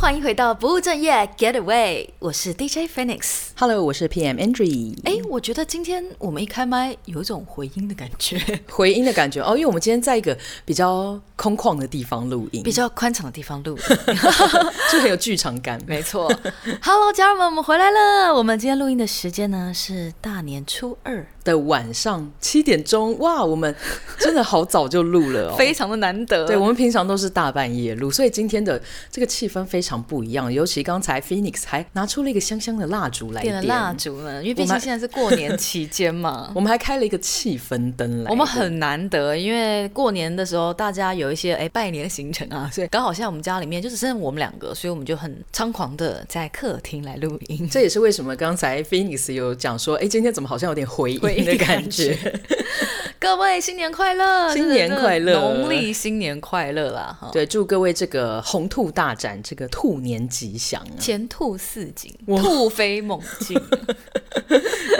欢迎回到不务正业，Getaway，我是 DJ Phoenix。Hello，我是 PM Andrew。哎，我觉得今天我们一开麦有一种回音的感觉，回音的感觉哦，因为我们今天在一个比较空旷的地方录音，比较宽敞的地方录音，就很有剧场感。没错。Hello，家人们，我们回来了。我们今天录音的时间呢是大年初二的晚上七点钟。哇，我们真的好早就录了哦，非常的难得。对，我们平常都是大半夜录，所以今天的这个。气氛非常不一样，尤其刚才 Phoenix 还拿出了一个香香的蜡烛来点，点了蜡烛呢，因为毕竟现在是过年期间嘛，我们还开了一个气氛灯来。我们很难得，因为过年的时候大家有一些哎拜年的行程啊，所以刚好现在我们家里面就只剩我们两个，所以我们就很猖狂的在客厅来录音。这也是为什么刚才 Phoenix 有讲说，哎，今天怎么好像有点回音的感觉？各位新年快乐，新年快乐，农历新年快乐啦！哈，对，祝各位这个红兔大展，这个兔年吉祥，啊，前兔似锦，兔飞猛进。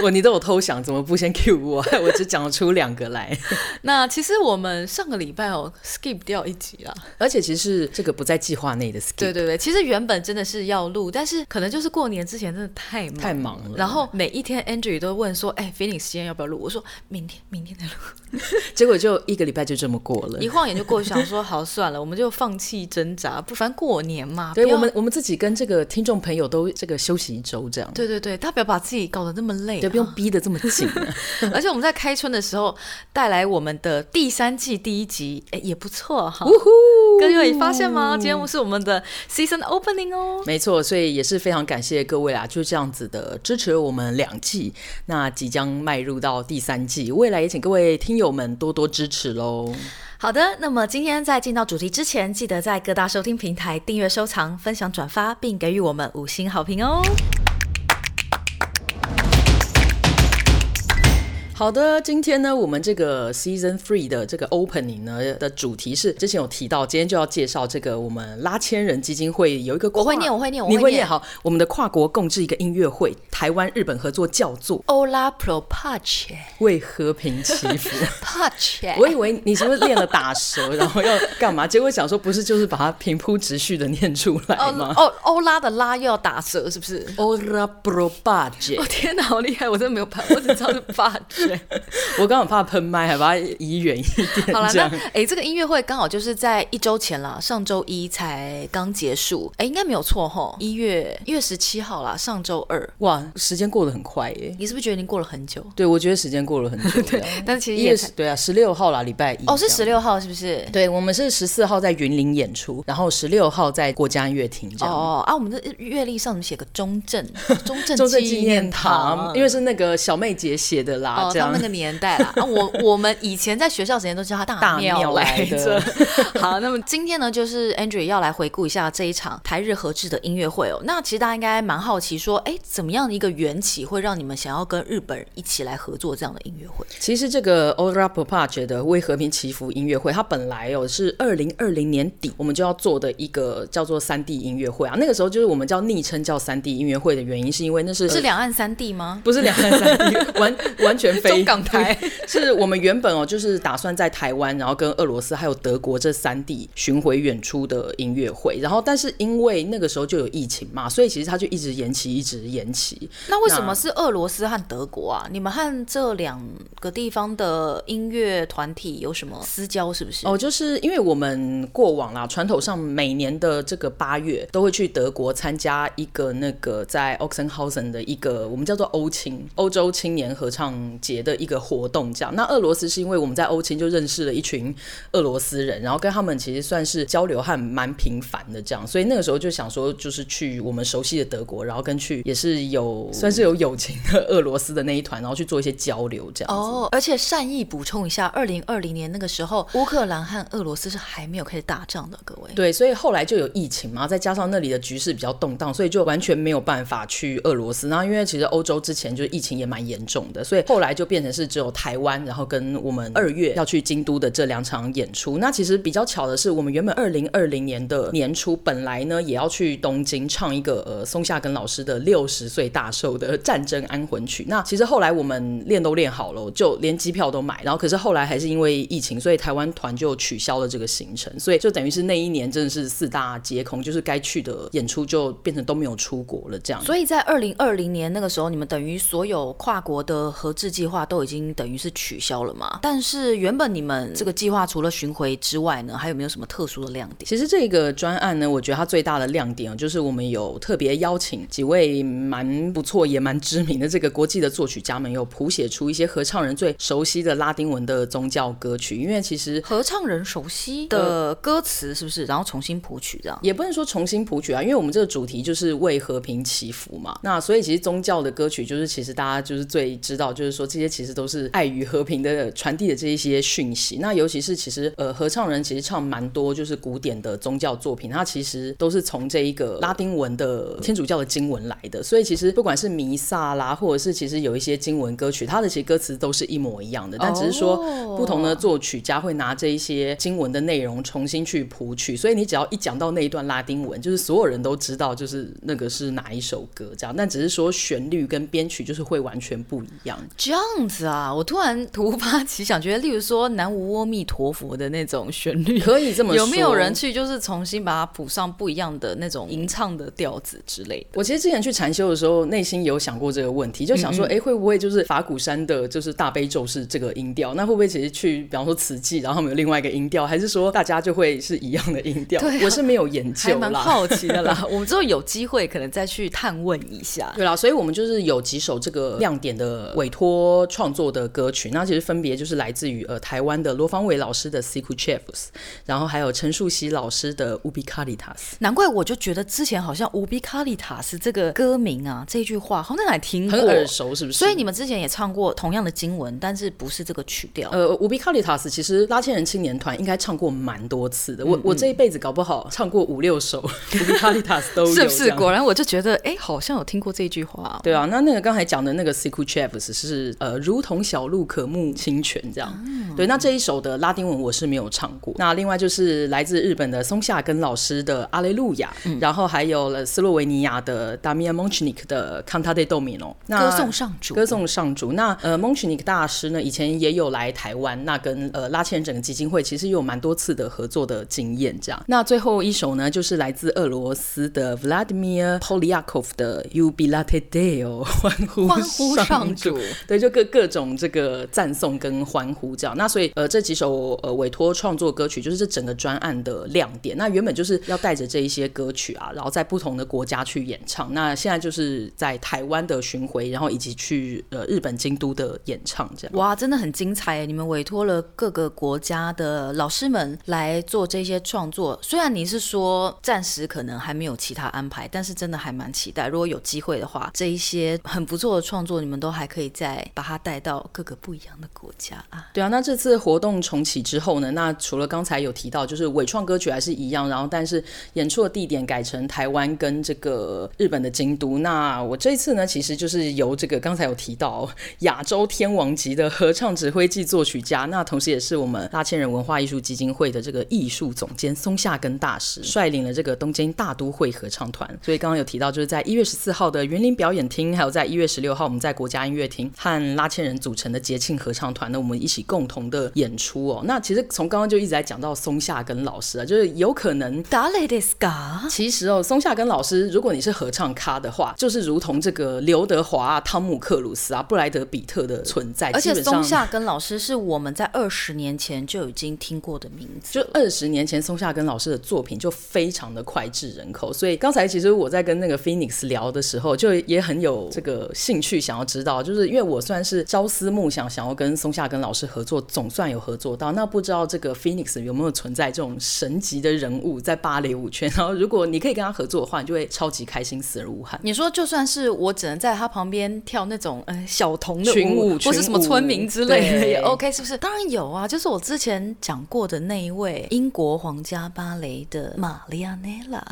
我你都有偷想，怎么不先 cue 我？我只讲出两个来。那其实我们上个礼拜哦 skip 掉一集了，而且其实是这个不在计划内的 skip。对对对，其实原本真的是要录，但是可能就是过年之前真的太忙太忙了。然后每一天 Andrew 都问说：“哎，Phoenix 今天要不要录？”我说明天，明天再录。结果就一个礼拜就这么过了，一晃眼就过去，想说好算了，我们就放弃挣扎，不反正过年嘛。对，我们我们自己跟这个听众朋友都这个休息一周这样。对对对，他不要把自己搞得那么累，对，不用逼得这么紧。而且我们在开春的时候带来我们的第三季第一集，哎，也不错哈。各位发现吗？今天是我们的 season opening 哦。没错，所以也是非常感谢各位啊，就这样子的支持我们两季，那即将迈入到第三季，未来也请各位听友们多多支持喽。好的，那么今天在进到主题之前，记得在各大收听平台订阅、收藏、分享、转发，并给予我们五星好评哦。好的，今天呢，我们这个 Season Three 的这个 Opening 呢的主题是，之前有提到，今天就要介绍这个我们拉千人基金会有一个，我会念，我会念，我会念，你会念好，我们的跨国共治一个音乐会，台湾日本合作叫做 Ola Pro Pace，为和平祈福。Pace，我以为你是不是练了打舌，然后要干嘛？结果想说不是，就是把它平铺直叙的念出来吗？哦，欧拉的拉又要打舌，是不是？Ola Pro Pace，我天哪，好厉害！我真的没有拍，我只知道是 Pace。我刚好怕喷麦，还把它移远一点。好了，那哎、欸，这个音乐会刚好就是在一周前了，上周一才刚结束。哎、欸，应该没有错哈，一月一月十七号啦，上周二。哇，时间过得很快耶！你是不是觉得已经过了很久？对，我觉得时间过了很久。对，但是其实也是对啊，十六号啦，礼拜一。哦，是十六号是不是？对，我们是十四号在云林演出，然后十六号在国家音乐厅。哦啊，我们的乐历上怎么写个中正？中 正中正纪念堂，因为是那个小妹姐写的啦，哦、他那个年代。啊，我 我们以前在学校时间都叫他大庙来着。好，那么今天呢，就是 Andrew 要来回顾一下这一场台日合制的音乐会哦。那其实大家应该蛮好奇，说，哎，怎么样的一个缘起会让你们想要跟日本人一起来合作这样的音乐会？其实这个 Pro Pace 的为和平祈福音乐会，它本来哦是二零二零年底我们就要做的一个叫做三 D 音乐会啊。那个时候就是我们叫昵称叫三 D 音乐会的原因，是因为那是是两岸三 D 吗？不是两岸三 D，，完完全非中港台。是我们原本哦，就是打算在台湾，然后跟俄罗斯还有德国这三地巡回演出的音乐会，然后但是因为那个时候就有疫情嘛，所以其实它就一直延期，一直延期。那为什么是俄罗斯和德国啊？你们和这两个地方的音乐团体有什么私交？是不是？哦，就是因为我们过往啦，传统上每年的这个八月都会去德国参加一个那个在 Oxenhausen 的一个我们叫做欧青欧洲青年合唱节的一个活动。这样，那俄罗斯是因为我们在欧青就认识了一群俄罗斯人，然后跟他们其实算是交流还蛮频繁的，这样，所以那个时候就想说，就是去我们熟悉的德国，然后跟去也是有算是有友情的 俄罗斯的那一团，然后去做一些交流，这样。哦，而且善意补充一下，二零二零年那个时候，乌克兰和俄罗斯是还没有开始打仗的，各位。对，所以后来就有疫情嘛，再加上那里的局势比较动荡，所以就完全没有办法去俄罗斯。然后因为其实欧洲之前就是疫情也蛮严重的，所以后来就变成是只有台湾，然后跟我们二月要去京都的这两场演出。那其实比较巧的是，我们原本二零二零年的年初本来呢也要去东京唱一个呃松下根老师的六十岁大寿的战争安魂曲。那其实后来我们练都练好了，就连机票都买，然后可是后来还是因为疫情，所以台湾团就取消了这个行程，所以就等于是那一年真的是四大皆空，就是该去的演出就变成都没有出国了这样。所以在二零二零年那个时候，你们等于所有跨国的合制计划都已经等于是取消了嘛？但是原本你们这个计划除了巡回之外呢，还有没有什么特殊的亮点？其实这个专案呢，我觉得它最大的亮点就是我们有特别邀请几位蛮不错也蛮知名的这个国际的作曲家们，有谱写出一些合唱人最熟悉的拉丁文的宗教歌曲。因为其实合唱人熟悉的歌词是不是？然后重新谱曲这样？也不能说重新谱曲啊，因为我们这个主题就是为和平祈福嘛。那所以其实宗教的歌曲就是其实大家就是最知道，就是说这些其实都是爱与和平的传递的这一些讯息。那尤其是其实呃合唱人其实唱蛮多就是古典的宗教作品，它其实都是从这一个拉丁文的天主教的经文来的。所以其实不管是弥撒啦，或者是其实有一些经文歌曲，它的其实歌词都是一模一样的，但只是说不同的作曲家会拿这一些经文的内容重新去谱曲。所以你只要一讲到那一段拉丁文，就是所有人都知道就是那个是哪一首歌这样。但只是说旋律跟编曲就是会完全不一样。这样子啊，我突然突发奇想，觉得例如说南无阿弥陀佛的那种旋律，可以这么说，有没有人去就是重新把它谱上不一样的那种吟唱的调子之类的？我其实之前去禅修的时候，内心有想过这个问题，就想说，哎、嗯嗯，会不会就是法鼓山的，就是大悲咒是这个音调？那会不会其实去，比方说慈济，然后他们有另外一个音调，还是说大家就会是一样的音调？对、啊，我是没有研究啦，好奇的啦。我们之后有机会可能再去探问一下。对啦，所以我们就是有几首这个亮点的委托创作的歌曲，那其实分别就是来自于呃台湾的罗芳伟老师的 Sic Chavis，然后还有陈树熙老师的 Ubi Caritas。难怪我就觉得之前好像 Ubi Caritas 这个歌名啊，这句话好像哪里听过，很耳熟，是不是？所以你们之前也唱过同样的经文，但是不是这个曲调？呃，Ubi Caritas 其实拉纤人青年团应该唱过蛮多次的。嗯嗯，我我这一辈子搞不好唱过五六首 Ubi Caritas 都有。是不是？果然我就觉得，哎，好像有听过这句话哦。对啊，那那个刚才讲的那个 Sic Chavis 是呃，如同小鹿渴慕清泉这样。嗯。对，那这一首的拉丁文我是没有唱过。那另外就是来自日本的松下根老师的阿雷路亚，嗯，然后还有了斯洛维尼亚的 Damian Monchnik 的 Canta de Domino，歌颂上主，歌颂上主。那呃，Monchnik 大师呢，以前也有来台湾，那跟呃拉纤人整个基金会其实有蛮多次的合作的经验。这样，那最后一首呢，就是来自俄罗斯的 Vladimir Polyakov 的 Jubilate Deo，欢呼欢呼上主。对，就各各种这个赞颂跟欢呼这样。那所以呃，这几首呃委托创作歌曲，就是这整个专案的亮点。那原本就是要带着这一些歌曲啊，然后在不同的国家去演唱。那现在就是在台湾的巡回，然后以及去呃日本京都的演唱，这样。哇，真的很精彩！你们委托了各个国家的老师们来做这些创作。虽然你是说暂时可能还没有其他安排，但是真的还蛮期待。如果有机会的话，这一些很不错的创作，你们都还可以再把它带到各个不一样的国家啊。对啊，那这次活动重启之后呢，那除了刚才有提到，就是伪创歌曲还是一样，然后但是演出的地点改成台湾跟这个日本的京都。那我这一次呢，其实就是由这个刚才有提到亚洲天王级的合唱指挥暨作曲家，那同时也是我们拉千人文化艺术基金会的这个艺术总监松下根大师率领了这个东京大都会合唱团。所以刚刚有提到，就是在一月十四号的园林表演厅，还有在一月十六号我们在国家音乐厅和拉纤人组成的节庆合唱团呢，我们一起共同的演出哦。那其实从刚刚就一直在讲到松下跟老师啊，就是有可能。其实哦，松下跟老师，如果你是合唱咖的话，就是如同这个刘德华啊、汤姆克鲁斯啊、布莱德比特的存在。而且松下跟老师是我们在二十年前就已经听过的名字。就二十年前，松下跟老师的作品就非常的脍炙人口。所以刚才其实我在跟那个 Phoenix 聊的时候，就也很有这个兴趣想要知道，就是因为我算是朝思暮想，想要跟松下跟老师合作，总算有合作到。那不知道这个 Phoenix 有没有存在这种神级的人物在芭蕾舞圈？然后如果你可以跟他合作的话，你就会超级开心，死而无憾。你说就算是我只能在他旁边跳那种呃小童的群舞，或是什么村民之类的也 OK，是不是？当然有啊，就是我之前讲过的那一位英国皇家芭蕾的玛丽亚内拉，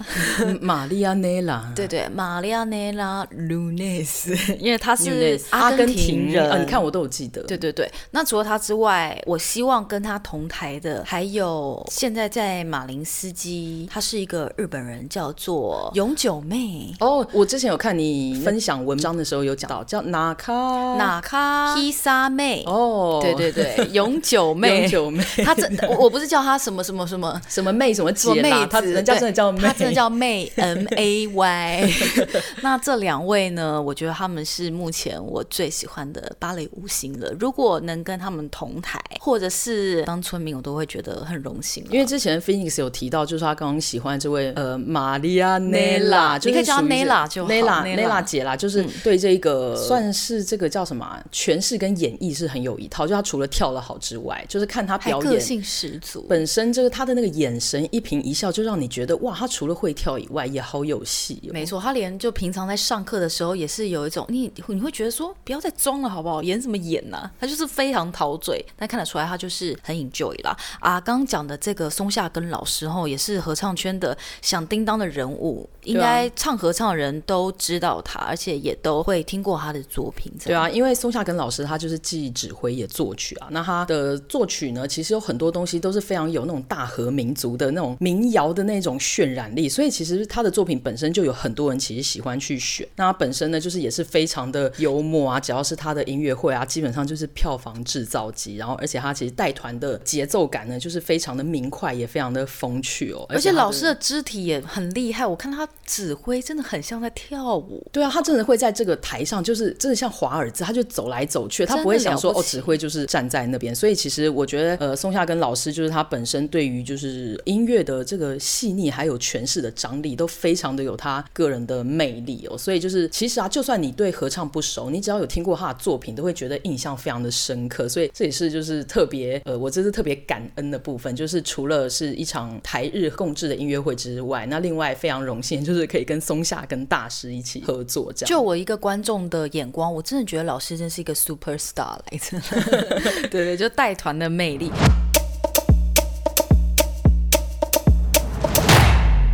玛丽亚内拉，对对，玛丽亚内拉卢内斯，因为他是阿根廷人。哦，你看我都有记得。对对对。那除了他之外，我希望跟他同台的还有现在在马林斯基，他是一个日本人，叫做永久妹。哦，我之前有看你分享文章的时候有讲到，叫哪卡哪卡披萨妹。哦，对对对，永久妹，永久妹。他这我我不是叫他什么什么什么什么妹什么姐妹，他人家真的叫妹，他真的叫妹 M A Y。那这两位呢，我觉得他们是目前我最喜欢的芭蕾舞星了。如果能跟他们同台，或者是当村民，我都会觉得很荣幸。因为之前 Phoenix 有提到，就是他刚刚喜欢这位呃玛利亚内拉，你可以叫她内拉就 Nella Nella 姐啦，就是对这个算是这个叫什么诠释跟演绎是很有一套。就他除了跳得好之外，就是看他表演个性十足。本身就是他的那个眼神一颦一笑，就让你觉得哇，他除了会跳以外，也好有戏哦。没错，他连就平常在上课的时候，也是有一种你你会觉得说不要再装了好不好？演什么演呢、啊？他就是非常陶醉，但看得出来他就是很 enjoy 啦。啊，刚刚讲的这个松下根老师吼，也是合唱圈的响叮当的人物，应该唱合唱的人都知道他，而且也都会听过他的作品。对啊，因为松下根老师他就是既指挥也作曲啊。那他的作曲呢，其实有很多东西都是非常有那种大和民族的那种民谣的那种渲染力，所以其实他的作品本身就有很多人其实喜欢去选。那他本身呢，就是也是非常的幽默啊，只要是他的音乐会啊，基本上就是票房制造机。然后，而且他其实带团的节奏感呢，就是非常的明快，也非常的风趣哦。而且老师的肢体也很厉害，我看他指挥真的很像在跳舞。对啊，他真的会在这个台上，就是真的像华尔兹，他就走来走去，他不会想说哦，指挥就是站在那边。所以其实我觉得，呃，松下跟老师就是他本身对于就是音乐的这个细腻还有诠释的张力，都非常的有他个人的魅力哦。所以就是其实啊，就算你对合唱不熟，你只要有听过他的作品，都会觉得印象非常的深刻。所以这也是就是特别呃，我这次特别感恩的部分，就是除了是一场台日共制的音乐会之外，那另外非常荣幸就是可以跟松下跟大师一起合作这样。就我一个观众的眼光，我真的觉得老师真是一个 super star 来着。对对，就带团的魅力。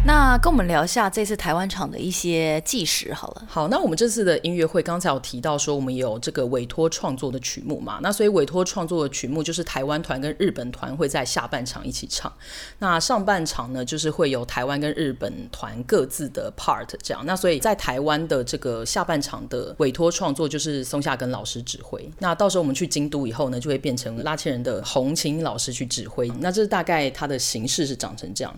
那跟我们聊一下这次台湾场的一些纪实好了。好，那我们这次的音乐会刚才有提到说，我们有这个委托创作的曲目嘛？那所以委托创作的曲目就是台湾团跟日本团会在下半场一起唱。那上半场呢，就是会有台湾跟日本团各自的 part 这样。那所以在台湾的这个下半场的委托创作就是松下根老师指挥。那到时候我们去京都以后呢，就会变成拉纤人的红琴老师去指挥。那这大概它的形式是长成这样。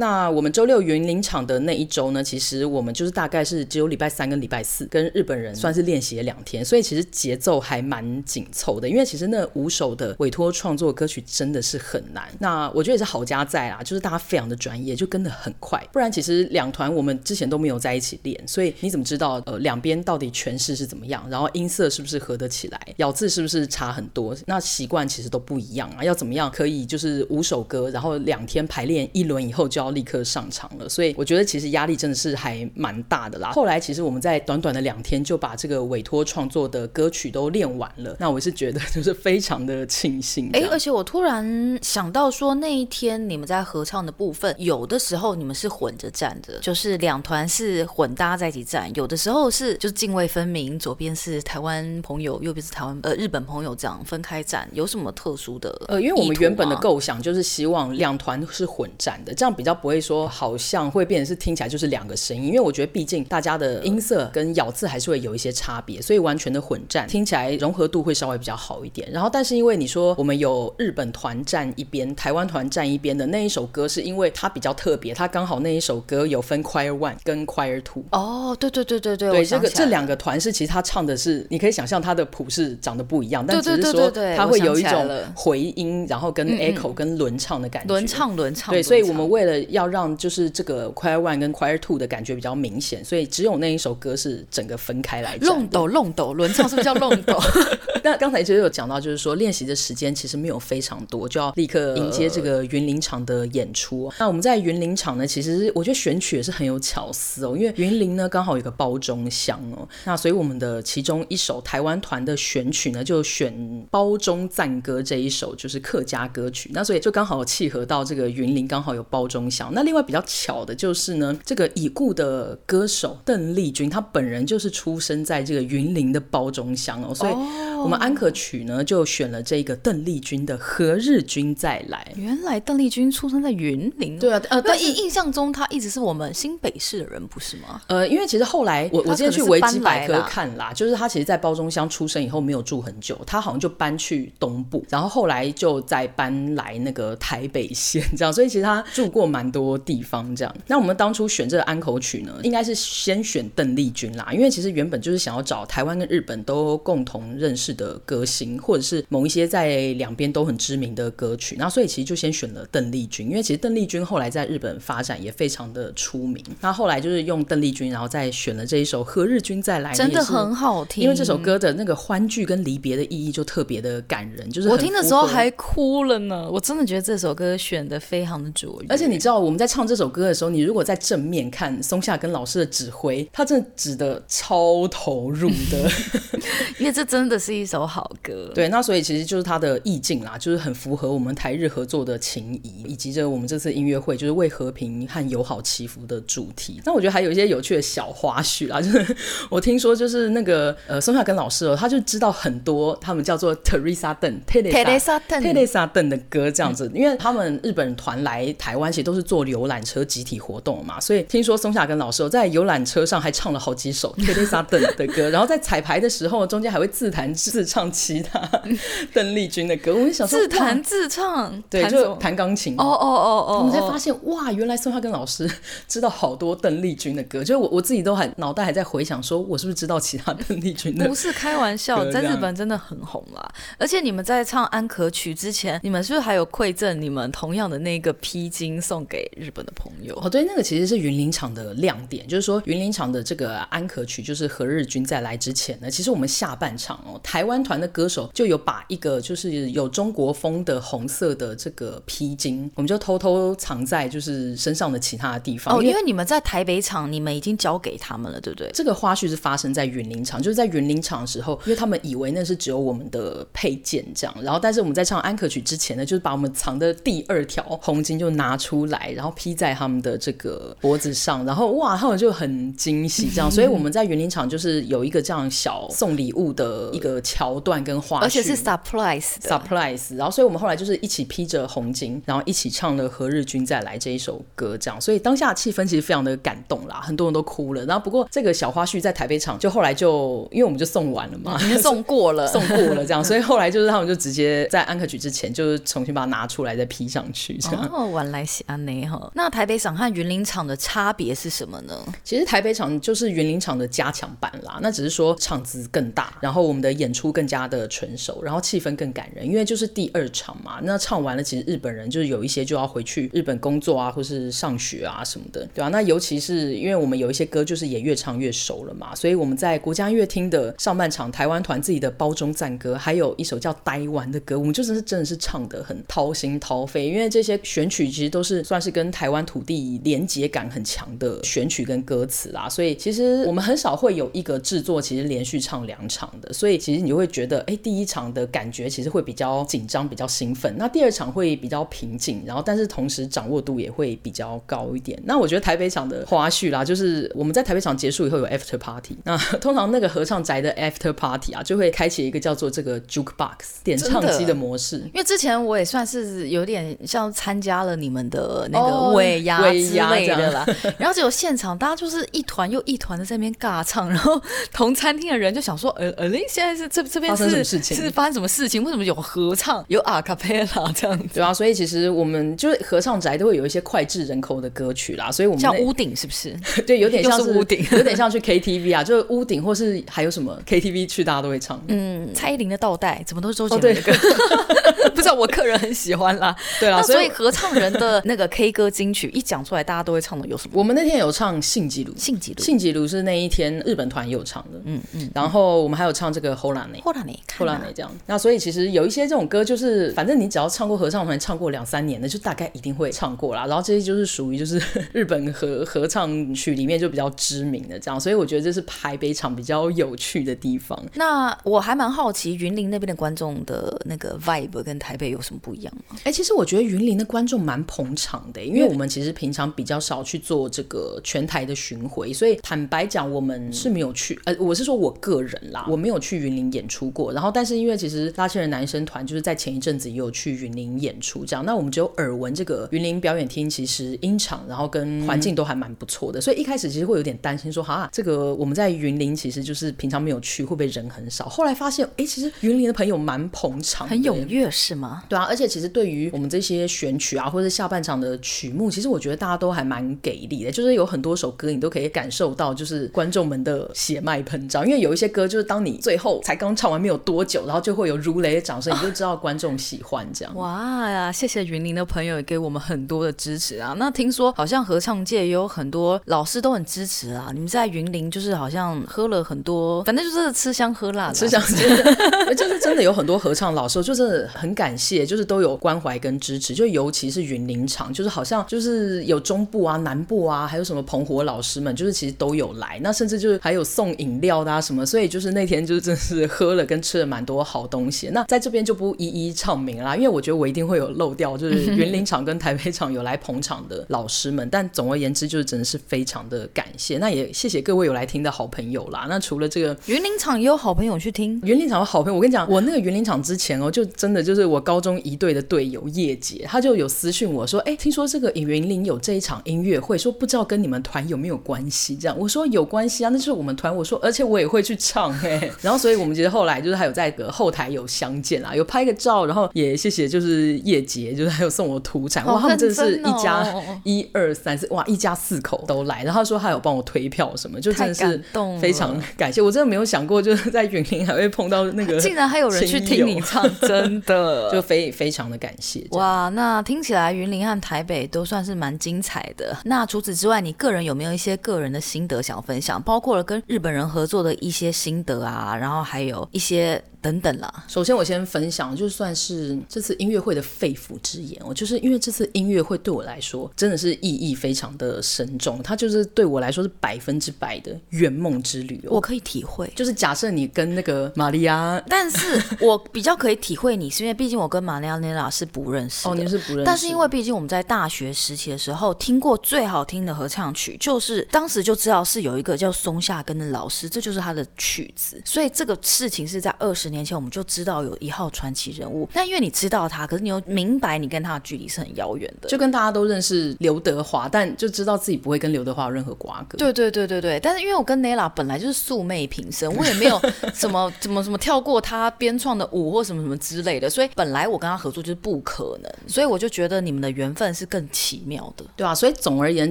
那我们周六云林场的那一周呢，其实我们就是大概是只有礼拜三跟礼拜四跟日本人算是练习了两天，所以其实节奏还蛮紧凑的。因为其实那五首的委托创作歌曲真的是很难。那我觉得也是好家在啦，就是大家非常的专业，就跟得很快。不然其实两团我们之前都没有在一起练，所以你怎么知道呃两边到底诠释是怎么样，然后音色是不是合得起来，咬字是不是差很多？那习惯其实都不一样啊。要怎么样可以就是五首歌，然后两天排练一轮以后就要。立刻上场了，所以我觉得其实压力真的是还蛮大的啦。后来其实我们在短短的两天就把这个委托创作的歌曲都练完了，那我是觉得就是非常的庆幸。哎、欸，而且我突然想到说，那一天你们在合唱的部分，有的时候你们是混着站的，就是两团是混搭在一起站；有的时候是就是泾渭分明，左边是台湾朋友，右边是台湾呃日本朋友，这样分开站。有什么特殊的？呃，因为我们原本的构想就是希望两团是混战的，这样比较。不会说好像会变成是听起来就是两个声音，因为我觉得毕竟大家的音色跟咬字还是会有一些差别，所以完全的混战听起来融合度会稍微比较好一点。然后，但是因为你说我们有日本团站一边，台湾团站一边的那一首歌，是因为它比较特别，它刚好那一首歌有分 Choir One 跟 Choir Two。哦，对对对对对，对这个这两个团是其实他唱的是，你可以想象他的谱是长得不一样，但只是说他会有一种回音，然后跟 echo 跟轮唱的感觉，轮唱轮唱。对，所以我们为了要让就是这个 Choir One 跟 Choir Two 的感觉比较明显，所以只有那一首歌是整个分开来。弄抖弄抖，轮唱是不是叫弄抖？那刚才其实有讲到，就是说练习的时间其实没有非常多，就要立刻迎接这个云林场的演出。呃、那我们在云林场呢，其实我觉得选曲也是很有巧思哦，因为云林呢刚好有个包中乡哦，那所以我们的其中一首台湾团的选曲呢，就选包中赞歌这一首，就是客家歌曲。那所以就刚好契合到这个云林刚好有包中。乡。那另外比较巧的就是呢，这个已故的歌手邓丽君，她本人就是出生在这个云林的包中乡哦，所以我们安可曲呢就选了这个邓丽君的《何日君再来》。原来邓丽君出生在云林，对啊，呃，但印印象中她一直是我们新北市的人，不是吗？呃，因为其实后来我我今天去维基百科看啦，就是她其实，在包中乡出生以后没有住很久，她好像就搬去东部，然后后来就再搬来那个台北县这样，所以其实她住过蛮多地方这样。那我们当初选这个安口曲呢，应该是先选邓丽君啦，因为其实原本就是想要找台湾跟日本都共同认识的歌星，或者是某一些在两边都很知名的歌曲，那所以其实就先选了邓丽君，因为其实邓丽君后来在日本发展也非常的出名。那后来就是用邓丽君，然后再选了这一首《何日君再来》，真的很好听，因为这首歌的那个欢聚跟离别的意义就特别的感人，就是我听的时候还哭了呢。我真的觉得这首歌选的非常的卓越，而且你知道我们在唱这首歌的时候，你如果在正面看松下跟老师的指挥，他真的指的超投入的，因为这真的是一首好歌。对，那所以其实就是他的意境啦，就是很符合我们台日合作的情谊，以及这我们这次音乐会就是为和平和友好祈福的主题。那我觉得还有一些有趣的小花絮啦，就是我听说就是那个呃松下根老师哦，他就知道很多他们叫做 Teresa 邓 Teresa 邓 Teresa 邓的歌这样子，因为他们日本团来台湾其实都是坐游览车集体活动嘛，所以听说松下根老师在游览车上还唱了好几首 Teresa 邓的歌，然后在彩排的时候中间还会自弹自唱其他 邓丽君的歌。我们想说自弹自唱，对，就弹钢琴。哦哦哦哦，我们才发现哇，原来松下根老师 知道好多邓丽君的歌，就是我我自己都还脑袋还在回想，说我是不是知道其他邓丽君的？不是开玩笑，在日本真的很红啦。而且你们在唱安可曲之前，你们是不是还有馈赠你们同样的那个披巾送给日本的朋友？哦，对，那个其实是云林场的亮点，就是说云林场的这个安可曲，就是何日君在来之前呢，其实我们下半场哦，台湾团的歌手就有把一个就是有中国风的红色的这个披巾，我们就偷偷藏在就是身上的其他的地方。哦，因为你们在台北场，你们已经交给他们了，对不对？这个花絮是发生在云林场，就是在云林场的时候，因为他们以为那是只有我们的配件这样，然后但是我们在唱安可曲之前呢，就是把我们藏的第二条红巾就拿出来，然后披在他们的这个脖子上，然后哇，他们就很惊喜这样，所以我们在园林场就是有一个这样小送礼物的一个桥段跟花絮，而且是 surprise surprise，然后所以我们后来就是一起披着红巾，然后一起唱了《何日君再来》这一首歌，这样，所以当下气氛其实非常的感动啦，很多人都哭了。然后不过这个小花絮在台北场就后来就因为我们就送完了嘛，送过了，送过了这样，所以后来就是他们就直接在安可曲之前就是重新把它拿出来再披上去这样。哦，晚来西安内哈。那台北场和云林场的差别是什么呢？其实台北场就是云林场的加强版啦，那只是说场子更大，然后我们的演出更加的纯熟，然后气氛更感人，因为就是第二场嘛。那唱完了，其实日本人就是有一些就要回去日本工作啊，或是上学啊什么的，对吧、啊？那尤其是因为我们有一些歌就是也越唱越熟了嘛，所以我们在国家音乐厅的上半场，台湾团自己的包中赞歌，还有一首叫《呆湾》的歌，我们就真是真的是唱得很掏心掏肺，因为这些选曲其实都是算是跟台湾土地连结感很强的选曲跟歌词啦，所以其实我们很少会有一个制作其实连续唱两场的，所以其实你就会觉得，哎，第一场的感觉其实会比较紧张，比较兴奋，那第二场会比较平静，然后但是同时掌握度也会比较高一点。那我觉得台北场的花絮啦，就是我们在台北场结束以后有 after party，那通常那个合唱宅的 after party 啊，就会开启一个叫做这个 jukebox 点唱机的模式。因为之前我也算是有点像参加了你们的那个尾牙之类的啦，哦、然后只有现场大家就是一团又一团的在那边尬唱，然后同餐厅的人就想说，呃呃，现在是这这边是发生什么事情？是发生什么事情？为什么有合唱有阿卡贝拉这样子？对啊，所以其实我们就是合唱宅都会有一些脍炙人口的歌曲啦，所以我们像屋顶是不是？对，有点像是，是屋顶，有点像去 KTV 啊，就是屋顶或是还有什么 KTV 去大家都会唱。嗯，蔡依林的倒带怎么都是周杰伦的歌？哦、不知道我个人很喜欢啦。对啊，所以合唱人的那个 K 歌金曲一讲出来，大家都会唱的有什么？我们那天有唱信吉鲁，信吉鲁，信吉鲁是那一天日本团有唱的。嗯嗯，然后我们还有唱这个 Holane，Holane，Holane 这样。那所以其实有一些这种歌，就是反正你只要唱过合唱团，唱过两三年的，就大概一定会唱过啦。然后这些就是属于就是 日本合合唱曲里面就比较知名的这样，所以我觉得这是台北场比较有趣的地方。那我还蛮好奇云林那边的观众的那个 vibe 跟台北有什么不一样吗？哎、欸，其实我觉得云林的观众蛮捧场常的，因为我们其实平常比较少去做这个全台的巡回，所以坦白讲，我们是没有去。呃，我是说我个人啦，我没有去云林演出过。然后，但是因为其实拉线人男生团就是在前一阵子也有去云林演出，这样，那我们只有耳闻这个云林表演厅其实音场，然后跟环境都还蛮不错的，所以一开始其实会有点担心说，哈，这个我们在云林其实就是平常没有去，会不会人很少？后来发现，哎，其实云林的朋友蛮捧场，很踊跃是吗？对啊，而且其实对于我们这些选曲啊，或者下半场的曲目，其实我觉得大家都还蛮给力的，就是有很多首歌你都可以感受到，就是观众们的血脉喷张。因为有一些歌，就是当你最后才刚唱完没有多久，然后就会有如雷的掌声，你就知道观众喜欢这样。哇呀，谢谢云林的朋友也给我们很多的支持啊！那听说好像合唱界也有很多老师都很支持啊。你们在云林就是好像喝了很多，反正就是吃香喝辣的，吃香吃辣，就是真的有很多合唱老师，就是很感谢，就是都有关怀跟支持，就尤其是云林场，就是好像就是有中部啊、南部啊，还有什么澎湖老师们，就是其实都有来，那甚至就是还有送饮料的啊什么，所以就是那天就是真的是喝了跟吃了蛮多好东西。那在这边就不一一唱名啦，因为我觉得我一定会有漏掉，就是云林场跟台北场有来捧场的老师们。但总而言之，就是真的是非常的感谢。那也谢谢各位有来听的好朋友啦。那除了这个云林场也有好朋友去听，云林场的好朋友，我跟你讲，我那个云林场之前哦，就真的就是我高中一队的队友叶姐，她就有私讯我说，哎，听说这个云林有这一场音乐会，说不知道跟你们团有没有关系？这样我说有关系啊，那就是我们团。我说，而且我也会去唱 哎。然后所以我们其实后来就是还有在个后台有相见啊，有拍个照，然后也谢谢就是叶杰，就是还有送我土产，哇，他们真的是一家一二三四，哇，一家四口都来。然后他说还有帮我推票什么，就真的是非常感谢。我真的没有想过就是在云林还会碰到那个，竟然还有人去听你唱，真的 就非非常的感谢。哇，那听起来云林和台北都算是蛮精彩的。那除此之外，你个人有没有一些个人的心得想分享？包括了跟日本人合作的一些心得啊，然后还有一些。等等啦，首先我先分享，就算是这次音乐会的肺腑之言，我就是因为这次音乐会对我来说真的是意义非常的深重，它就是对我来说是百分之百的圆梦之旅。我可以体会，就是假设你跟那个玛利亚，但是我比较可以体会你，是因为毕竟我跟玛利亚内拉是不认识的，哦，你是不认识，但是因为毕竟我们在大学时期的时候听过最好听的合唱曲，就是当时就知道是有一个叫松下根的老师，这就是他的曲子，所以这个事情是在二十年前我们就知道。有一号传奇人物，但因为你知道他，可是你又明白你跟他的距离是很遥远的，就跟大家都认识刘德华，但就知道自己不会跟刘德华有任何瓜葛。对对对对对，但是因为我跟 Nella 本来就是素昧平生，我也没有 什么怎么什么跳过他编创的舞或什么什么之类的，所以本来我跟他合作就是不可能，所以我就觉得你们的缘分是更奇妙的，对啊，所以总而言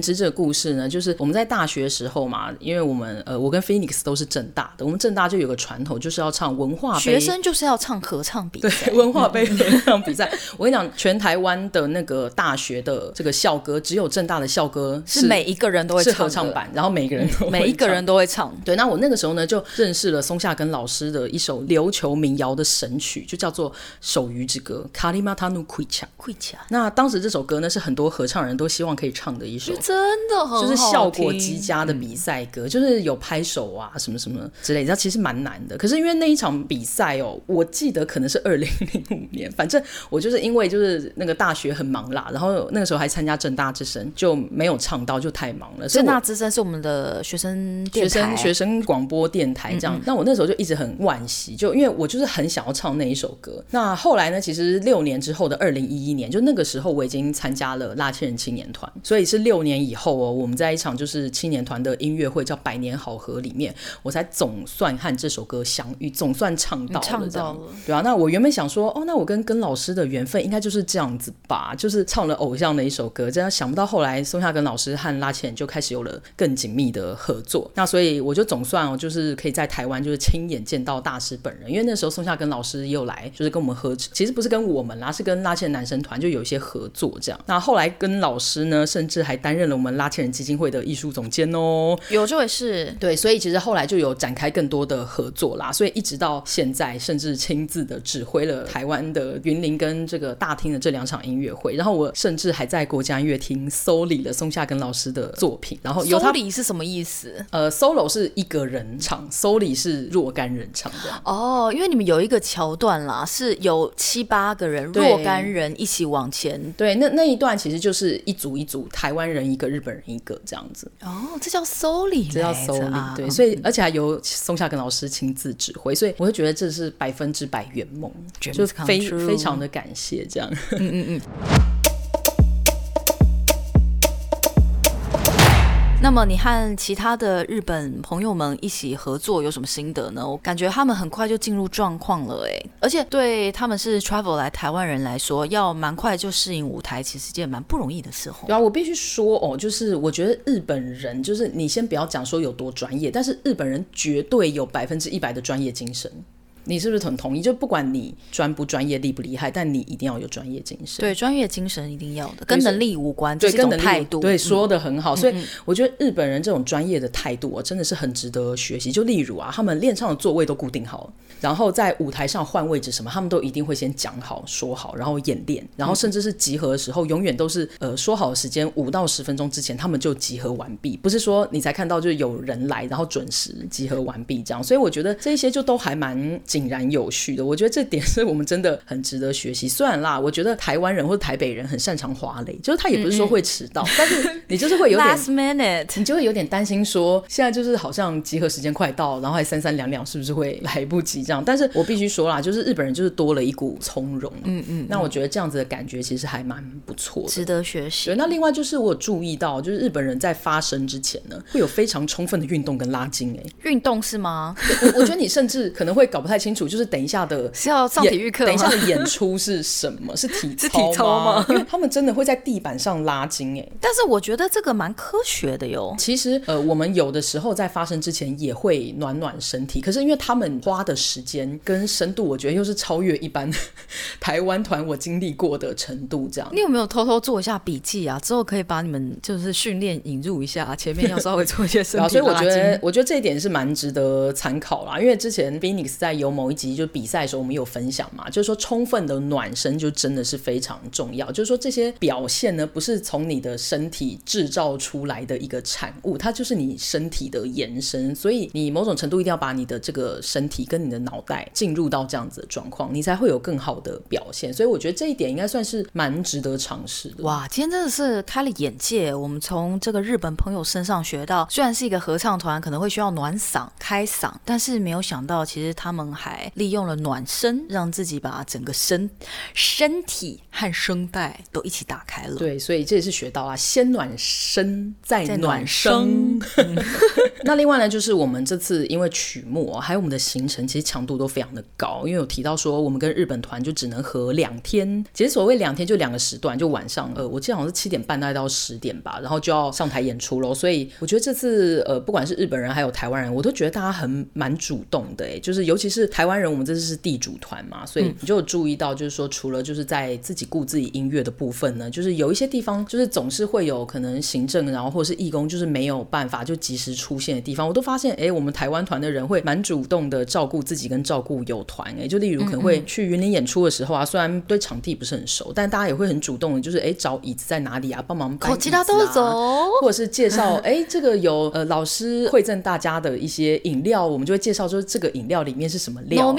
之，这个故事呢，就是我们在大学时候嘛，因为我们呃，我跟 Phoenix 都是正大的，我们正大就有个传统，就是要唱文化杯，学生就是要唱。合唱比赛，对，文化杯合唱比赛。我跟你讲，全台湾的那个大学的这个校歌，只有正大的校歌是每一个人都会唱合唱版，然后每个人都每一个人都会唱。对，那我那个时候呢，就认识了松下根老师的一首琉球民谣的神曲，就叫做《手鱼之歌》。卡里马塔努奎恰，奎恰。那当时这首歌呢，是很多合唱人都希望可以唱的一首，真的很就是效果极佳的比赛歌，就是有拍手啊什么什么之类的。它其实蛮难的，可是因为那一场比赛哦，我记得可能是二。零零五年，反正我就是因为就是那个大学很忙啦，然后那个时候还参加正大之声，就没有唱到，就太忙了。正大之声是我们的学生学生学生广播电台这样。那、我那时候就一直很惋惜，就因为我就是很想要唱那一首歌。那后来呢，其实六年之后的二零一一年，就那个时候我已经参加了拉千人青年团，所以是六年以后哦，我们在一场就是青年团的音乐会叫百年好合里面，我才总算和这首歌相遇，总算唱到了，唱到了，对啊。那我原本。想说哦，那我跟跟老师的缘分应该就是这样子吧，就是唱了偶像的一首歌，这样想不到后来松下跟老师和拉纤人就开始有了更紧密的合作。那所以我就总算哦，就是可以在台湾就是亲眼见到大师本人，因为那时候松下跟老师也有来，就是跟我们合，其实不是跟我们啦，是跟拉纤人男生团就有一些合作这样。那后来跟老师呢，甚至还担任了我们拉纤人基金会的艺术总监哦，有这回事。对，所以其实后来就有展开更多的合作啦，所以一直到现在，甚至亲自的指挥了台湾的云林跟这个大厅的这两场音乐会。然后我甚至还在国家音乐厅搜礼了松下根老师的作品。然后搜礼是什么意思？呃，solo 是一个人唱，搜礼是若干人唱的。哦，因为你们有一个桥段啦，是有七八个人若干人一起往前。对，那那一段其实就是一组一组，台湾人一个，日本人一个这样子。哦，这叫搜礼，这叫搜礼。啊、对，所以而且还由松下根老师亲自指挥，所以我会觉得这是百分之百圆梦，就非非常的感谢这样。嗯嗯嗯。那么你和其他的日本朋友们一起合作有什么心得呢？我感觉他们很快就进入状况了，哎，而且对他们是 travel 来台湾人来说，要蛮快就适应舞台，其实是件蛮不容易的事。对啊，我必须说哦，就是我觉得日本人，就是你先不要讲说有多专业，但是日本人绝对有百分之一百的专业精神。你是不是很同意？就不管你专不专业、厉不厉害，但你一定要有专业精神。对，专业精神一定要的，跟能力无关，对，跟态度。对，说的很好。嗯、所以我觉得日本人这种专业的态度啊，真的是很值得学习。就例如啊，他们练唱的座位都固定好了。然后在舞台上换位置什么，他们都一定会先讲好说好，然后演练，然后甚至是集合的时候，永远都是呃说好的时间五到十分钟之前，他们就集合完毕，不是说你才看到就是有人来，然后准时集合完毕这样。所以我觉得这些就都还蛮井然有序的。我觉得这点是我们真的很值得学习。虽然啦，我觉得台湾人或者台北人很擅长滑雷，就是他也不是说会迟到，嗯嗯，但是你就是会有点 last minute，你就会有点担心说现在就是好像集合时间快到，然后还三三两两，是不是会来不及？这样，但是我必须说啦，就是日本人就是多了一股从容，嗯嗯，那我觉得这样子的感觉其实还蛮不错的，值得学习。对，那另外就是我有注意到，就是日本人在发声之前呢，会有非常充分的运动跟拉筋，哎，运动是吗？我我觉得你甚至可能会搞不太清楚，就是等一下的是要上体育课，等一下的演出是什么？是体 操吗？是体操吗？因为他们真的会在地板上拉筋，哎，但是我觉得这个蛮科学的哟。其实呃，我们有的时候在发生之前也会暖暖身体，可是因为他们花的时间跟深度，我觉得又是超越一般 台湾团我经历过的程度。这样，你有没有偷偷做一下笔记啊？之后可以把你们就是训练引入一下，前面要稍微做一些身体。所以我觉得，我觉得这一点是蛮值得参考啦。因为之前 Phoenix 在某一集就比赛的时候，我们有分享嘛，就是说充分的暖身就真的是非常重要。就是说这些表现呢，不是从你的身体制造出来的一个产物，它就是你身体的延伸。所以你某种程度一定要把你的这个身体跟你的脑袋进入到这样子的状况，你才会有更好的表现。所以我觉得这一点应该算是蛮值得尝试的。哇，今天真的是开了眼界。我们从这个日本朋友身上学到，虽然是一个合唱团，可能会需要暖嗓、开嗓，但是没有想到，其实他们还利用了暖身，让自己把整个身身体和声带都一起打开了。对，所以这也是学到啊，先暖身再暖声。那另外呢，就是我们这次因为曲目还有我们的行程，其实强度都非常的高，因为有提到说我们跟日本团就只能合两天，其实所谓两天就两个时段，就晚上呃，我记得好像是七点半大概到十点吧，然后就要上台演出喽。所以我觉得这次呃，不管是日本人还有台湾人，我都觉得大家很蛮主动的哎，就是尤其是台湾人，我们这次是地主团嘛，所以你就有注意到，就是说除了就是在自己顾自己音乐的部分呢，就是有一些地方就是总是会有可能行政然后或者是义工就是没有办法就及时出现的地方，我都发现哎，我们台湾团的人会蛮主动的照顾自己跟照顾友团哎，就例如可能会去云林演出的时候啊，虽然对场地不是很熟，但大家也会很主动的，就是哎找椅子在哪里啊，帮忙搬椅子啊，其他都走，或者是介绍 哎这个有呃老师馈赠大家的一些饮料，我们就会介绍说这个饮料里面是什么料，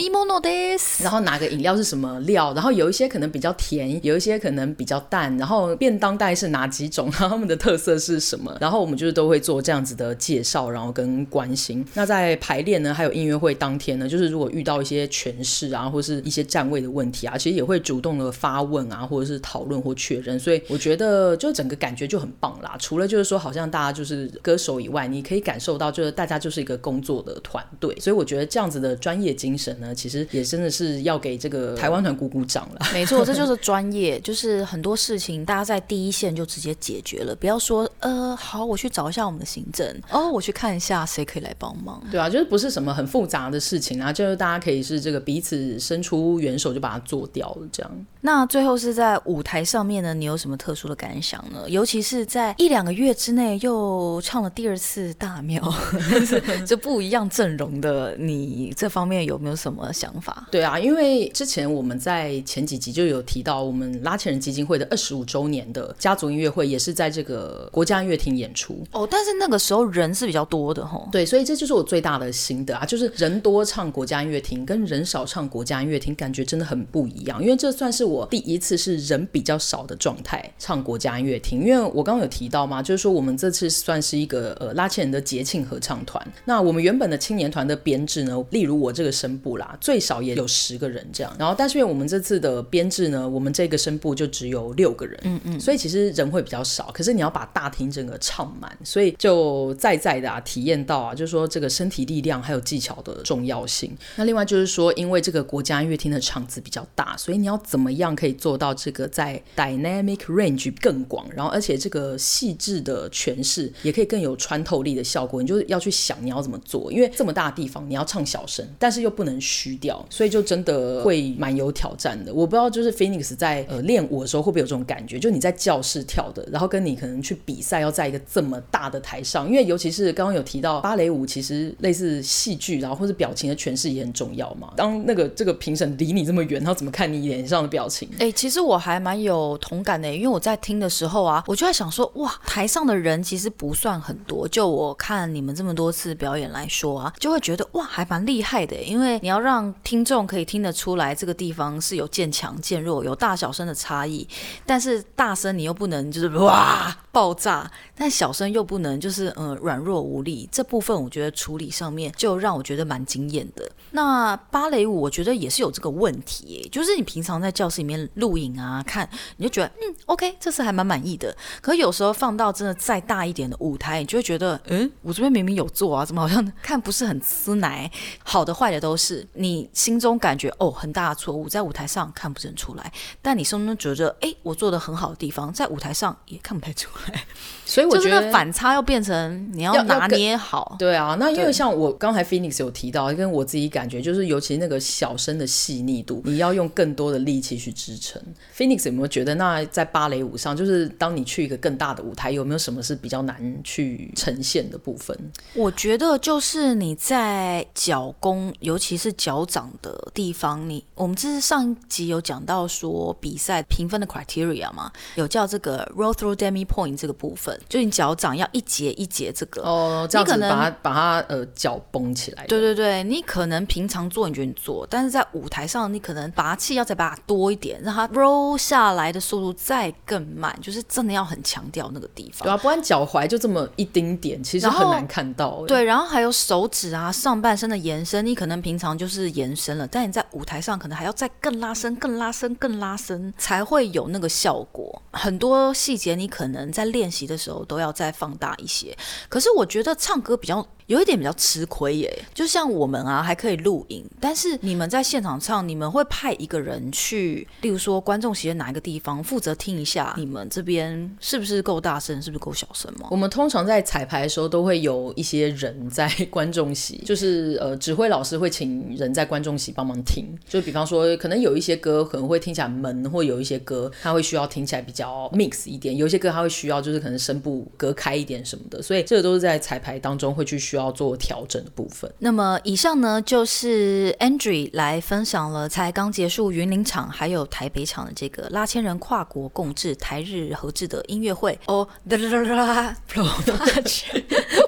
然后哪个饮料是什么料，然后有一些可能比较甜，有一些可能比较淡，然后便当袋是哪几种，然后他们的特色是什么，然后我们就是都会做这样子的介绍，然后跟关心。那在排练呢，还有音乐会当天呢，就是如果遇到一些诠释啊，或是一些站位的问题啊，其实也会主动的发问啊，或者是讨论或确认。所以我觉得就整个感觉就很棒啦。除了就是说好像大家就是歌手以外，你可以感受到就是大家就是一个工作的团队。所以我觉得这样子的专业精神呢，其实也真的是要给这个台湾团鼓鼓掌了。没错，这就是专业，就是很多事情大家在第一线就直接解决了，不要说呃好，我去找一下我们的行政哦，我去看一下谁可以来帮忙。对啊，就是不是什么很复杂的事情啊，就是大家可以是这个彼此伸出援手就把它做掉了这样。那最后是在舞台上面呢，你有什么特殊的感想呢？尤其是在一两个月之内又唱了第二次大庙，但是就不一样阵容的，你这方面有没有什么想法？对啊，因为之前我们在前几集就有提到，我们拉纤人基金会的二十五周年的家族音乐会也是在这个国家音乐厅演出哦。但是那个时候人是比较多的吼。对，所以这就是我最大的心得啊，就是人多唱国家音乐厅跟人少唱国家音乐厅感觉真的很不一样。因为这算是我第一次是人比较少的状态唱国家音乐厅，因为我刚刚有提到嘛，就是说我们这次算是一个呃拉纤人的节庆合唱团。那我们原本的青年团的编制呢，例如我这个声部啦，最少也有十个人这样。然后，但是因为我们这次的编制呢，我们这个声部就只有六个人，嗯嗯，所以其实人会比较少。可是你要把大厅整个唱满，所以就在在的啊，体验到啊，就是说这个身体力量还有技巧的重要性。那另外就是说，因为这个国家音乐厅的场子比较大，所以你要怎么样可以做到这个在 dynamic range 更广，然后而且这个细致的诠释也可以更有穿透力的效果。你就是要去想你要怎么做，因为这么大的地方你要唱小声，但是又不能虚掉，所以就真的会蛮有挑战的。我不知道就是 Phoenix 在呃练舞的时候会不会有这种感觉，就你在教室跳的，然后跟你可能去比赛要在一个这么大的台上，因为尤其是刚刚有提到芭蕾舞，其实类似戏剧，然后或者表情的诠释也很重要嘛。当那个这个评审离你这么远，他怎么看你脸上的表情？哎、欸，其实我还蛮有同感的，因为我在听的时候啊，我就在想说，哇，台上的人其实不算很多，就我看你们这么多次表演来说啊，就会觉得哇，还蛮厉害的，因为因为你要让听众可以听得出来这个地方是有渐强渐弱，有大小声的差异，但是大声你又不能就是哇爆炸，但小声又不能就是嗯软弱无力，这部分我觉得处理上面就让我觉得蛮惊艳的。那芭蕾舞我觉得也是有这个问题，就是你平常在教室里面录影啊看，你就觉得嗯 OK，这次还蛮满意的，可有时候放到真的再大一点的舞台，你就会觉得嗯，我这边明明有做啊，怎么好像看不是很吃奶？好的坏的都是，你心中感觉哦很大的错误，在舞台上看不真出来，但你心中觉得哎我做的很好的地方，在舞台上也看不太出来，所以我觉得就是反差要变成你要拿捏好。对啊，那因为像我刚才 Phoenix 有提到，跟我自己感觉就是，尤其那个小声的细腻度，你要用更多的力气去支撑。Phoenix 有没有觉得，那在芭蕾舞上，就是当你去一个更大的舞台，有没有什么是比较难去呈现的部分？我觉得就是你在脚弓，尤其是脚掌的地方，你我们这是上一集有讲到说比赛评分的 criteria 嘛，有叫这个 roll through demi point 这个部分，就你脚掌要一节一节这个哦，这样子把它把它呃脚绷起来。对对对，你可能平常做你觉得你做，但是在舞台上你可能拔气要再把它多一点，让它 roll 下来的速度再更慢，就是真的要很强调那个地方。对啊，不然脚踝就这么一丁点，其实很难看到。对，然后还有手指啊，上半身的延伸，你可能平平常就是延伸了，但你在舞台上可能还要再更拉伸、更拉伸、更拉伸，才会有那个效果。很多细节你可能在练习的时候都要再放大一些。可是我觉得唱歌比较。有一点比较吃亏耶，就像我们啊，还可以录影，但是你们在现场唱，你们会派一个人去，例如说观众席的哪一个地方负责听一下，你们这边是不是够大声，是不是够小声吗？我们通常在彩排的时候都会有一些人在观众席，就是呃指挥老师会请人在观众席帮忙听，就比方说可能有一些歌可能会听起来闷，或有一些歌他会需要听起来比较 mix 一点，有些歌他会需要就是可能声部隔开一点什么的，所以这个都是在彩排当中会去需要。要做调整的部分。那么以上呢，就是 Andrew 来分享了才刚结束云林场还有台北场的这个拉千人跨国共治台日合制的音乐会哦，哒哒哒哒，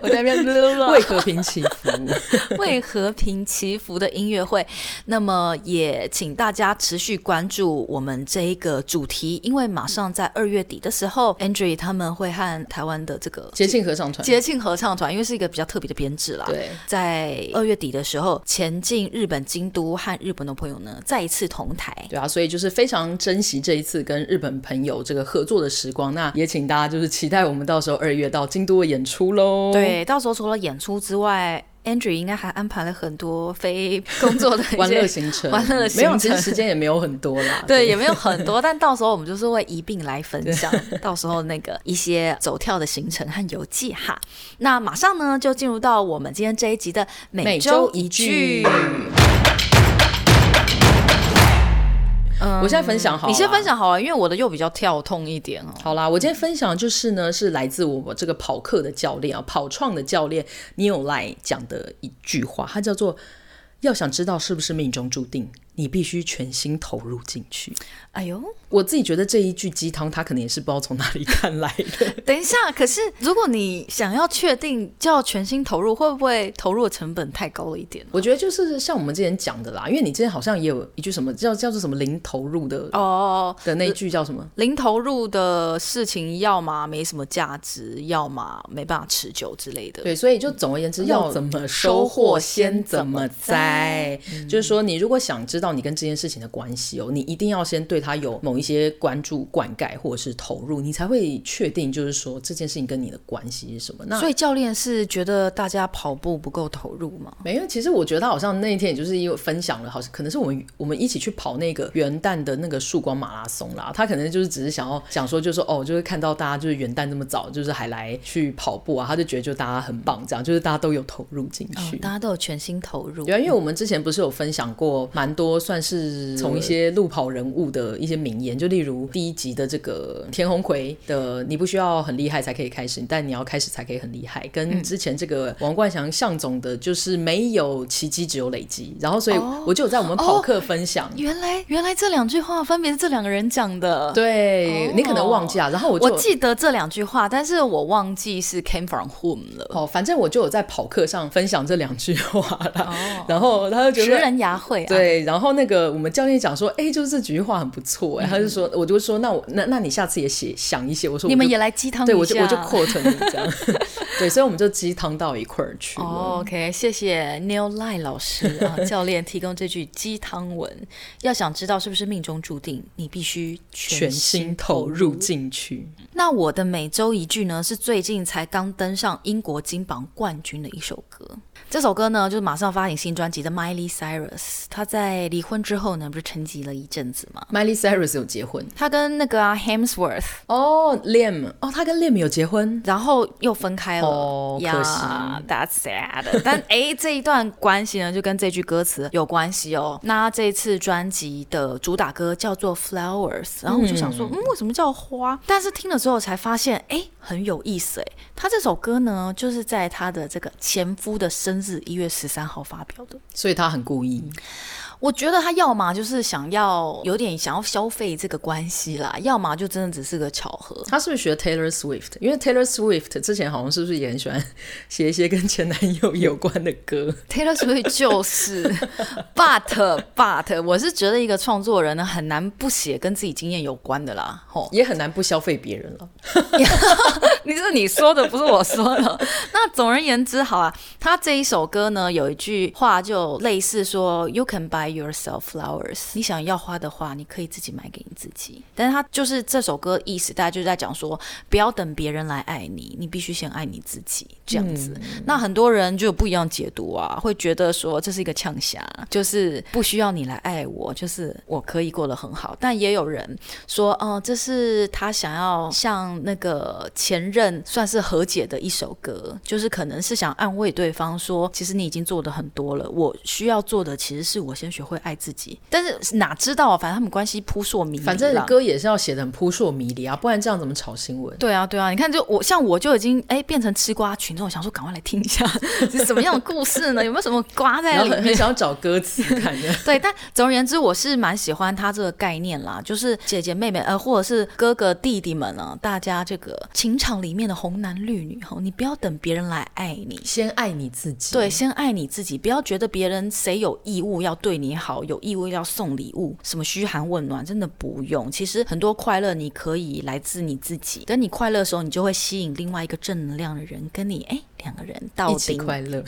我在那边为和平祈福，为和平祈福的音乐会。那么也请大家持续关注我们这一个主题，因为马上在二月底的时候，Andrew 他们会和台湾的这个节庆合唱团，节庆合唱团，因为是一个比较特别的。编制啦，对，在二月底的时候前进日本京都，和日本的朋友呢再一次同台，对啊，所以就是非常珍惜这一次跟日本朋友这个合作的时光。那也请大家就是期待我们到时候二月到京都的演出喽。对，到时候除了演出之外。Andree 应该还安排了很多非工作的欢 乐行程，玩乐行程没有，其实时间也没有很多啦。对，也没有很多，但到时候我们就是会一并来分享，到时候那个一些走跳的行程和游记哈。那马上呢，就进入到我们今天这一集的每周一句。嗯，我现在分享好，你先分享好了，因为我的又比较跳痛一点哦。好啦，我今天分享的就是呢，是来自我这个跑课的教练啊，跑创的教练 Neil Lai 讲的一句话，他叫做要想知道是不是命中注定，你必须全心投入进去。哎呦，我自己觉得这一句鸡汤，他可能也是不知道从哪里看来的。等一下，可是如果你想要确定就要全心投入，会不会投入的成本太高了一点？我觉得就是像我们之前讲的啦，因为你之前好像也有一句什么叫叫做什么零投入的哦的那一句叫什么？零投入的事情，要么没什么价值，要么没办法持久之类的。对，所以就总而言之，要怎么收获先怎么栽。就是说，你如果想知道你跟这件事情的关系哦，你一定要先对。他有某一些关注、灌溉或者是投入，你才会确定，就是说这件事情跟你的关系是什么。那所以教练是觉得大家跑步不够投入吗？没有，其实我觉得他好像那一天也就是因为分享了，好像可能是我们我们一起去跑那个元旦的那个曙光马拉松啦。他可能就是只是想要想说，就是说哦，就是看到大家就是元旦这么早，就是还来去跑步啊，他就觉得就大家很棒，这样就是大家都有投入进去，哦，大家都有全心投入。对啊，因为我们之前不是有分享过蛮多，算是从一些路跑人物的。一些名言，就例如第一集的这个田鸿奎的“你不需要很厉害才可以开始，但你要开始才可以很厉害”，跟之前这个王冠祥向总的，就是没有奇迹，只有累积。然后，所以我就有在我们跑课分享，哦哦、原来原来这两句话分别是这两个人讲的。对、哦、你可能忘记啊，然后我就我记得这两句话，但是我忘记是 came from whom 了。哦，反正我就有在跑课上分享这两句话了。哦、然后他就觉得拾人牙慧、啊。对，然后那个我们教练讲说，哎，就是这几句话很不错哎，他就说，我就说，那我那那你下次也写想一些，我说你们也来鸡汤对我就我就 quote 你这样，对，所以我们就鸡汤到一块儿去。Oh, OK，谢谢 Neil Lai 老师啊，教练提供这句鸡汤文。要想知道是不是命中注定，你必须全心投入进去。那我的每周一句呢，是最近才刚登上英国金榜冠军的一首歌。这首歌呢，就是马上发行新专辑的 Miley Cyrus。他在离婚之后呢，不是沉寂了一阵子吗？Miley Cyrus 有结婚，他跟那个啊 Hemsworth 哦 Liam 哦，他跟 Liam 有结婚，然后又分开了。哦，可惜。That's sad。但哎，这一段关系呢，就跟这句歌词有关系哦。那这次专辑的主打歌叫做 Flowers，然后我就想说，嗯，嗯，为什么叫花？但是听了之后才发现，哎，很有意思哎。他这首歌呢，就是在他的这个前夫的生日一月十三号发表的，所以他很故意。我觉得他要么就是想要有点想要消费这个关系啦，要么就真的只是个巧合。他是不是学 Taylor Swift？因为 Taylor Swift 之前好像是不是也很喜欢写一些跟前男友有关的歌？Taylor Swift 就是，but but 我是觉得一个创作人呢很难不写跟自己经验有关的啦，吼，也很难不消费别人了。你是你说的，不是我说的。那总而言之，好啊，他这一首歌呢有一句话就类似说，You can buy。Yourself flowers，你想要花的话，你可以自己买给你自己。但是它就是这首歌意思，大家就是在讲说，不要等别人来爱你，你必须先爱你自己，这样子。嗯、那很多人就有不一样解读啊，会觉得说这是一个呛侠，就是不需要你来爱我，就是我可以过得很好。但也有人说，哦、呃，这是他想要向那个前任算是和解的一首歌，就是可能是想安慰对方说，其实你已经做得很多了，我需要做的其实是我先学。会爱自己，但是哪知道啊？反正他们关系扑朔迷离。反正歌也是要写的很扑朔迷离啊，不然这样怎么炒新闻？对啊，对啊，你看，就我像我就已经哎变成吃瓜群众，想说赶快来听一下 是什么样的故事呢？有没有什么瓜在里面？很想要找歌词看的。对，但总而言之，我是蛮喜欢他这个概念啦，就是姐姐妹妹呃，或者是哥哥弟弟们啊，大家这个情场里面的红男绿女哈，你不要等别人来爱你，先爱你自己。对，先爱你自己，不要觉得别人谁有义务要对你好，有义务要送礼物，什么嘘寒问暖，真的不用。其实很多快乐你可以来自你自己。等你快乐的时候，你就会吸引另外一个正能量的人跟你，哎，两个人到底快乐。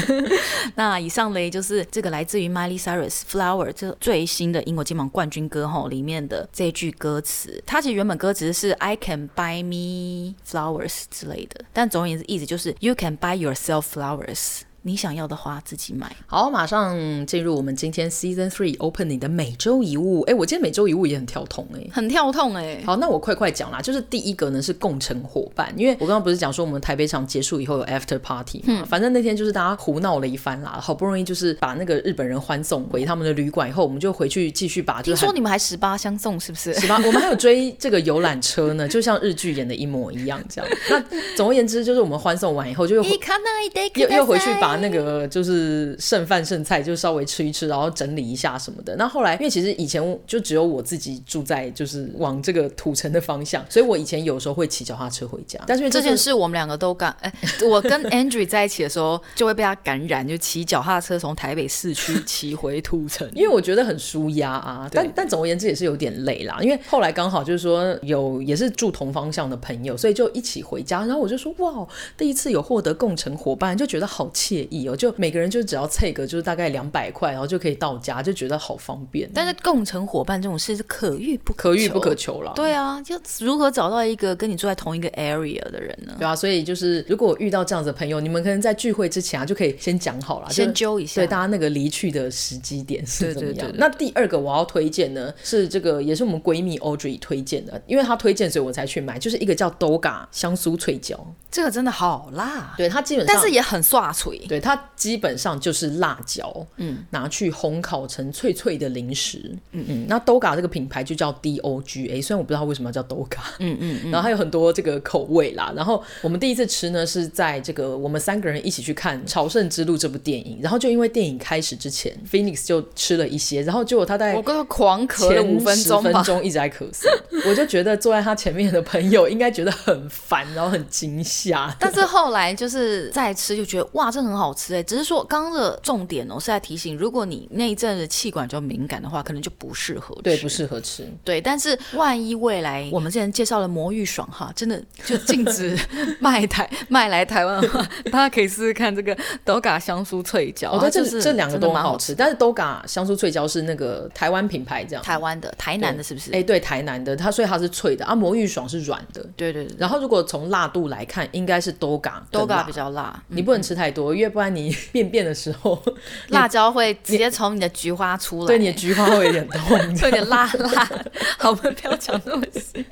那以上嘞，就是这个来自于 Miley Cyrus Flower 这最新的英国金榜冠军歌吼里面的这句歌词。它其实原本歌词是 I can buy me flowers 之类的，但总而言之意思就是 You can buy yourself flowers。你想要的花自己买。好，马上进入我们今天 Season Three Opening 的每周一物。哎，我今天每周一物也很跳痛哎，很跳痛哎。好，那我快快讲啦。就是第一个呢是共乘伙伴，因为我刚刚不是讲说我们台北场结束以后有 After Party 嘛，嗯、反正那天就是大家胡闹了一番啦，好不容易就是把那个日本人欢送回他们的旅馆以后，我们就回去继续把。听说你们还十八相送是不是？十八，我们还有追这个游览车呢，就像日剧演的一模一样这样。那总而言之，就是我们欢送完以后就又又又回去把。把那个就是剩饭剩菜就稍微吃一吃，然后整理一下什么的。那后来因为其实以前就只有我自己住在就是往这个土城的方向，所以我以前有时候会骑脚踏车回家。但是这件事我们两个都干，哎，我跟 Andrew 在一起的时候就会被他感染，就骑脚踏车从台北市区骑回土城，因为我觉得很舒压啊。但但总而言之也是有点累啦，因为后来刚好就是说有也是住同方向的朋友，所以就一起回家。然后我就说哇，第一次有获得共乘伙伴，就觉得好惬意哦。就每个人就只要凑个就是大概两百块，然后就可以到家，就觉得好方便。但是共乘伙伴这种事是可遇不可可遇不可求了。对啊，就如何找到一个跟你住在同一个 area 的人呢？对啊，所以就是如果遇到这样子的朋友，你们可能在聚会之前啊就可以先讲好了，先揪一下，对大家那个离去的时机点是怎么样。对对对对，那第二个我要推荐呢是这个也是我们闺蜜 Audrey 推荐的，因为她推荐所以我才去买，就是一个叫 Doga 香酥脆椒，这个真的好辣，对它基本上，但是也很刷脆，对它基本上就是辣椒，嗯，拿去烘烤成脆脆的零食，嗯嗯。那 Doga 这个品牌就叫 D O G A，虽然我不知道为什么要叫 Doga，嗯嗯，嗯，然后还有很多这个口味啦。然后我们第一次吃呢是在这个我们三个人一起去看《朝圣之路》这部电影，然后就因为电影开始之前，Phoenix 就吃了一些，然后结果他在我跟他狂咳了五分钟，分钟一直在咳嗽，我就觉得坐在他前面的朋友应该觉得很烦，然后很惊吓。但是后来就是再吃就觉得哇，这很好吃哎，只是说刚刚的重点哦是在提醒，如果你那一阵的气管就敏感的话，可能就不适合吃，对，不适合吃。对，但是万一未来我们之前介绍了魔芋爽哈，真的就禁止卖台卖来台湾的话，大家可以试试看这个 Doga 香酥脆椒。哦，对，这是这两个都蛮好吃，但是 Doga 香酥脆椒是那个台湾品牌这样，台湾的台南的是不是？哎，对，台南的，它所以它是脆的啊，魔芋爽是软的。对对对。然后如果从辣度来看，应该是 Doga，Doga 比较辣，你不能吃太多，因为不然你便便的时候，辣椒会直接从你的菊花出来，对，你的菊花会有点痛，有点辣辣。好，我们不要讲那么细。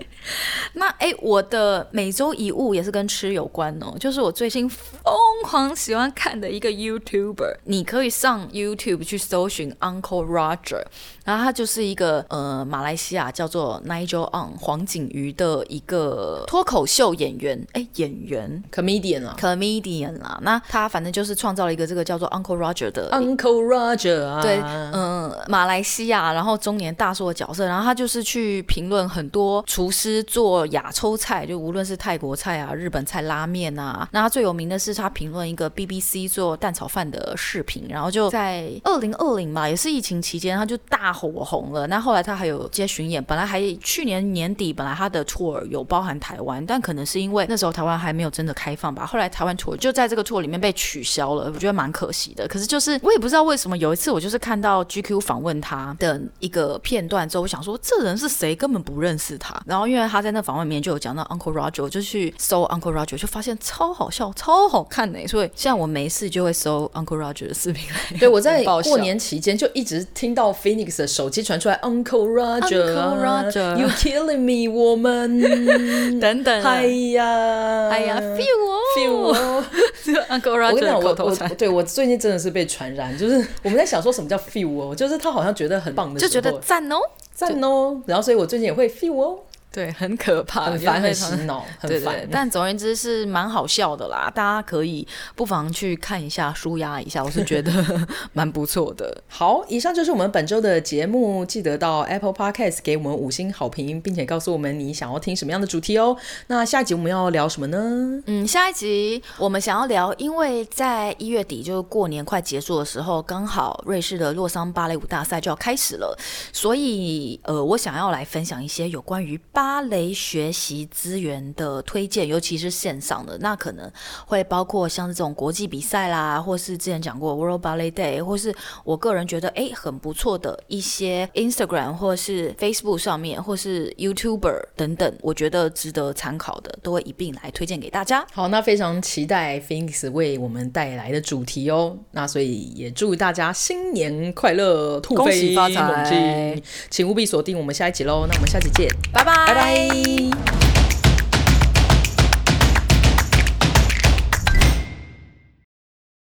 那哎，我的每周一物也是跟吃有关哦，就是我最近疯狂喜欢看的一个 YouTuber，你可以上 YouTube 去搜寻 Uncle Roger，然后他就是一个呃马来西亚叫做 Nigel Ang 黄景瑜的一个脱口秀演员，哎，演员。Comedian 啊，comedian 啊，那他反正就是创造了一个这个叫做 Uncle Roger 的 Uncle Roger 啊，对，嗯、呃，马来西亚然后中年大叔的角色，然后他就是去评论很多厨师做亚洲菜，就无论是泰国菜啊、日本菜、拉面啊，那他最有名的是他评论一个 BBC 做蛋炒饭的视频，然后就在二零二零嘛，也是疫情期间，他就大火红了。那后来他还有接巡演，本来还去年年底本来他的 tour 有包含台湾，但可能是因为那时候台湾还没有真的开放吧，后来台湾 tour 就在这个 tour 里面被取消了，我觉得蛮可惜的。可是就是我也不知道为什么，有一次我就是看到 GQ 访问他的一个片段之后，我想说这人是谁，根本不认识他。然后因为他在那访问里面就有讲到 Uncle Roger，我就去搜 Uncle Roger，就发现超好笑、超好看呢。所以现在我没事就会搜 Uncle Roger 的视频来。对，我在过年期间就一直听到 Phoenix 的手机传出来 Uncle Roger，Uncle Roger，You killing me，我们 等等，哎呀，哎呀，feel 哦，feel 哦，Uncle Roger 的口头禅。对，我最近真的是被传染，就是我们在想说什么叫 feel 哦，就是他好像觉得很棒的时候，就觉得赞哦，赞哦，然后所以我最近也会 feel 哦。对，很可怕，很烦，很洗脑，很 烦。但总而言之是蛮好笑的啦，大家可以不妨去看一下，舒压一下，我是觉得 蛮不错的。好，以上就是我们本周的节目，记得到 Apple Podcast 给我们五星好评，并且告诉我们你想要听什么样的主题哦。那下一集我们要聊什么呢？嗯，下一集我们想要聊，因为在一月底，就是过年快结束的时候，刚好瑞士的洛桑芭蕾舞大赛就要开始了，所以呃，我想要来分享一些有关于芭芭蕾学习资源的推荐，尤其是线上的，那可能会包括像这种国际比赛啦，或是之前讲过 World Ballet Day，或是我个人觉得哎很不错的一些 Instagram 或是 Facebook 上面，或是 YouTuber 等等，我觉得值得参考的，都会一并来推荐给大家。好，那非常期待 Phoenix 为我们带来的主题哦。那所以也祝大家新年快乐，兔飞恭喜发财，请务必锁定我们下一集喽。那我们下期见，拜拜。拜拜。